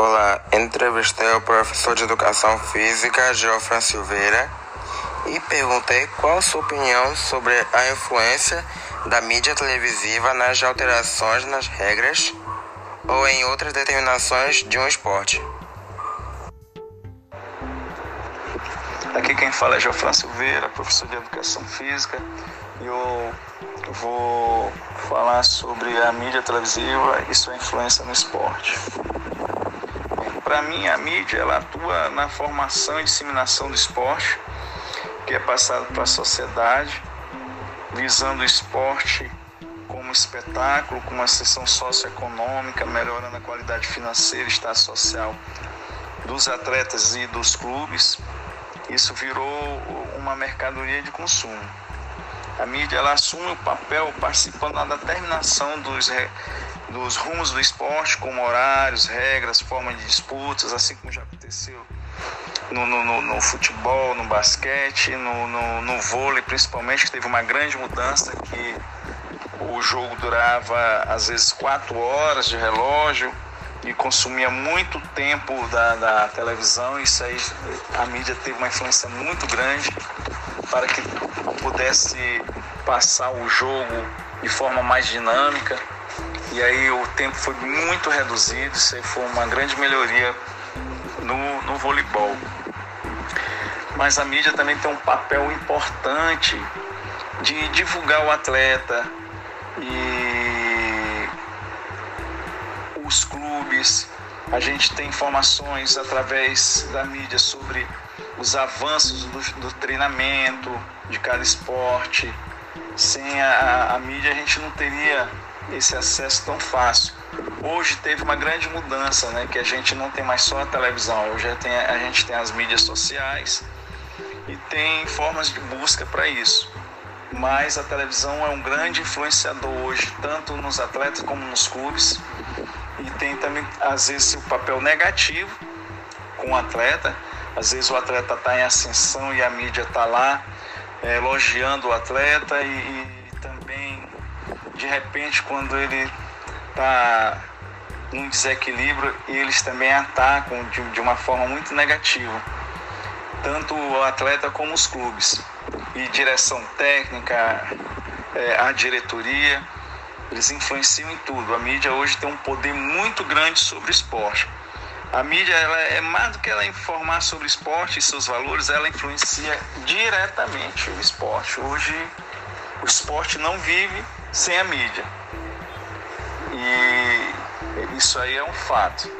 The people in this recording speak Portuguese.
Olá, entrevistei o professor de Educação Física, Geofran Silveira, e perguntei qual a sua opinião sobre a influência da mídia televisiva nas alterações nas regras ou em outras determinações de um esporte. Aqui quem fala é Geofran Silveira, professor de Educação Física, e eu vou falar sobre a mídia televisiva e sua influência no esporte. Para mim, a mídia ela atua na formação e disseminação do esporte, que é passado para a sociedade, visando o esporte como espetáculo, como uma sessão socioeconômica, melhorando a qualidade financeira e estado social dos atletas e dos clubes. Isso virou uma mercadoria de consumo. A mídia ela assume o papel participando da determinação dos, dos rumos do esporte, como horários, regras, forma de disputas, assim como já aconteceu no, no, no futebol, no basquete, no, no, no vôlei principalmente, que teve uma grande mudança que o jogo durava às vezes quatro horas de relógio e consumia muito tempo da, da televisão. Isso aí a mídia teve uma influência muito grande para que pudesse passar o jogo de forma mais dinâmica. E aí o tempo foi muito reduzido, isso aí foi uma grande melhoria no, no voleibol. Mas a mídia também tem um papel importante de divulgar o atleta e os clubes. A gente tem informações através da mídia sobre os avanços do, do treinamento de cada esporte. Sem a, a mídia a gente não teria esse acesso tão fácil. Hoje teve uma grande mudança, né? Que a gente não tem mais só a televisão, hoje tem, a gente tem as mídias sociais e tem formas de busca para isso. Mas a televisão é um grande influenciador hoje, tanto nos atletas como nos clubes. E tem também, às vezes, o papel negativo com o atleta, às vezes o atleta está em ascensão e a mídia está lá é, elogiando o atleta e, e, também, de repente, quando ele está num desequilíbrio, eles também atacam de, de uma forma muito negativa, tanto o atleta como os clubes. E direção técnica, é, a diretoria, eles influenciam em tudo. A mídia hoje tem um poder muito grande sobre o esporte. A mídia ela é mais do que ela informar sobre o esporte e seus valores, ela influencia diretamente o esporte. Hoje o esporte não vive sem a mídia. E isso aí é um fato.